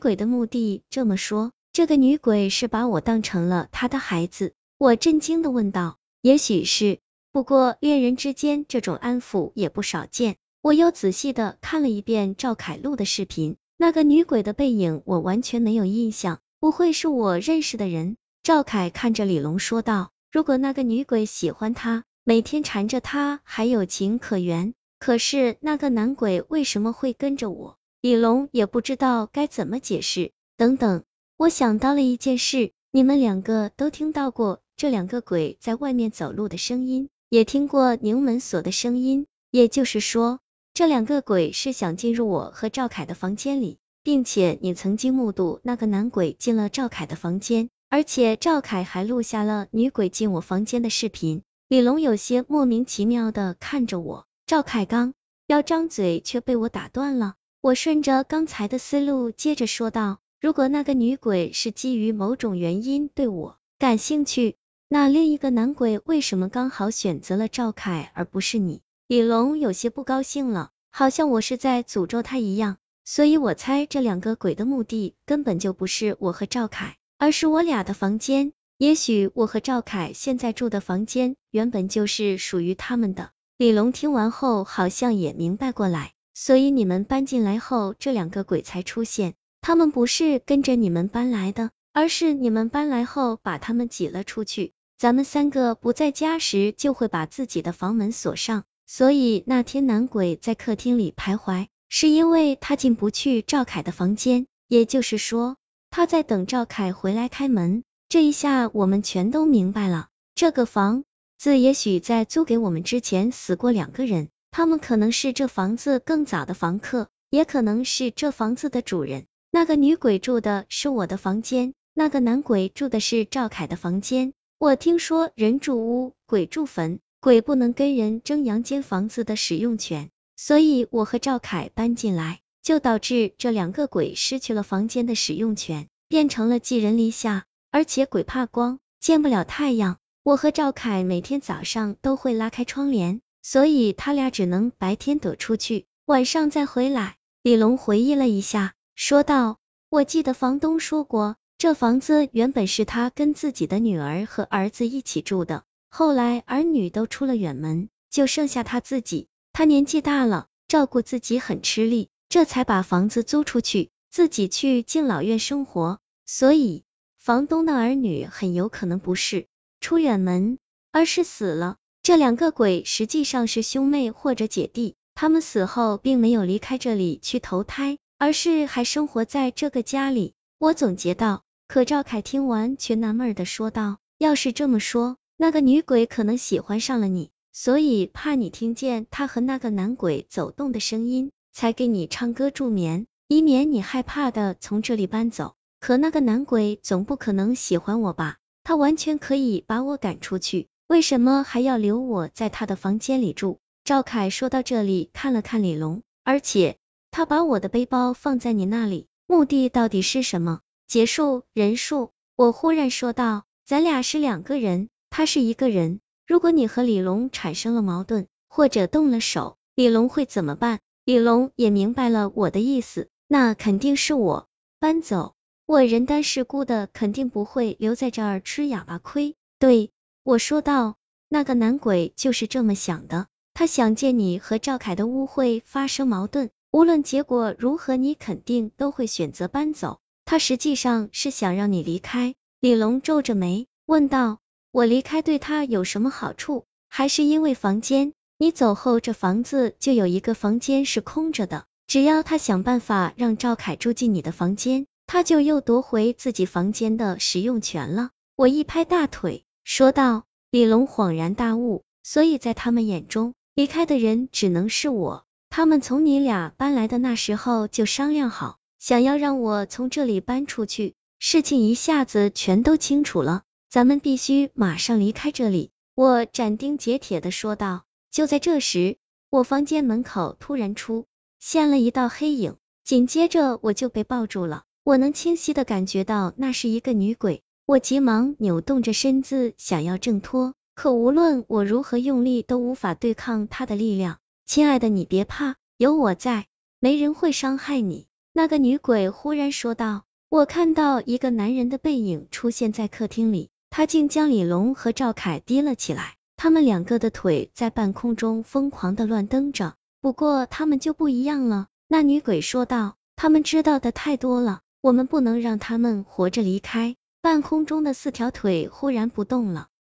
鬼的目的这么说，这个女鬼是把我当成了她的孩子？我震惊的问道。也许是，不过恋人之间这种安抚也不少见。我又仔细的看了一遍赵凯录的视频，那个女鬼的背影我完全没有印象，不会是我认识的人？赵凯看着李龙说道。如果那个女鬼喜欢他，每天缠着他还有情可原，可是那个男鬼为什么会跟着我？李龙也不知道该怎么解释。等等，我想到了一件事，你们两个都听到过这两个鬼在外面走路的声音，也听过拧门锁的声音，也就是说。这两个鬼是想进入我和赵凯的房间里，并且你曾经目睹那个男鬼进了赵凯的房间，而且赵凯还录下了女鬼进我房间的视频。李龙有些莫名其妙的看着我，赵凯刚要张嘴，却被我打断了。我顺着刚才的思路接着说道：如果那个女鬼是基于某种原因对我感兴趣，那另一个男鬼为什么刚好选择了赵凯而不是你？李龙有些不高兴了，好像我是在诅咒他一样，所以我猜这两个鬼的目的根本就不是我和赵凯，而是我俩的房间。也许我和赵凯现在住的房间原本就是属于他们的。李龙听完后好像也明白过来，所以你们搬进来后，这两个鬼才出现。他们不是跟着你们搬来的，而是你们搬来后把他们挤了出去。咱们三个不在家时，就会把自己的房门锁上。所以那天男鬼在客厅里徘徊，是因为他进不去赵凯的房间，也就是说他在等赵凯回来开门。这一下我们全都明白了，这个房子也许在租给我们之前死过两个人，他们可能是这房子更早的房客，也可能是这房子的主人。那个女鬼住的是我的房间，那个男鬼住的是赵凯的房间。我听说人住屋，鬼住坟。鬼不能跟人争阳间房子的使用权，所以我和赵凯搬进来，就导致这两个鬼失去了房间的使用权，变成了寄人篱下。而且鬼怕光，见不了太阳。我和赵凯每天早上都会拉开窗帘，所以他俩只能白天躲出去，晚上再回来。李龙回忆了一下，说道：“我记得房东说过，这房子原本是他跟自己的女儿和儿子一起住的。”后来儿女都出了远门，就剩下他自己。他年纪大了，照顾自己很吃力，这才把房子租出去，自己去敬老院生活。所以，房东的儿女很有可能不是出远门，而是死了。这两个鬼实际上是兄妹或者姐弟，他们死后并没有离开这里去投胎，而是还生活在这个家里。我总结道。可赵凯听完却纳闷的说道：“要是这么说。”那个女鬼可能喜欢上了你，所以怕你听见她和那个男鬼走动的声音，才给你唱歌助眠，以免你害怕的从这里搬走。可那个男鬼总不可能喜欢我吧？他完全可以把我赶出去，为什么还要留我在他的房间里住？赵凯说到这里，看了看李龙，而且他把我的背包放在你那里，目的到底是什么？结束人数，我忽然说道，咱俩是两个人。他是一个人，如果你和李龙产生了矛盾，或者动了手，李龙会怎么办？李龙也明白了我的意思，那肯定是我搬走，我人单势孤的，肯定不会留在这儿吃哑巴亏。对，我说道，那个男鬼就是这么想的，他想借你和赵凯的误会发生矛盾，无论结果如何，你肯定都会选择搬走。他实际上是想让你离开。李龙皱着眉问道。我离开对他有什么好处？还是因为房间？你走后，这房子就有一个房间是空着的。只要他想办法让赵凯住进你的房间，他就又夺回自己房间的使用权了。我一拍大腿，说道。李龙恍然大悟，所以在他们眼中，离开的人只能是我。他们从你俩搬来的那时候就商量好，想要让我从这里搬出去。事情一下子全都清楚了。咱们必须马上离开这里，我斩钉截铁的说道。就在这时，我房间门口突然出现了一道黑影，紧接着我就被抱住了。我能清晰的感觉到那是一个女鬼，我急忙扭动着身子想要挣脱，可无论我如何用力都无法对抗他的力量。亲爱的，你别怕，有我在，没人会伤害你。那个女鬼忽然说道：“我看到一个男人的背影出现在客厅里，他竟将李龙和赵凯提了起来，他们两个的腿在半空中疯狂的乱蹬着。不过他们就不一样了。”那女鬼说道：“他们知道的太多了，我们不能让他们活着离开。”半空中的四条腿忽然不动了。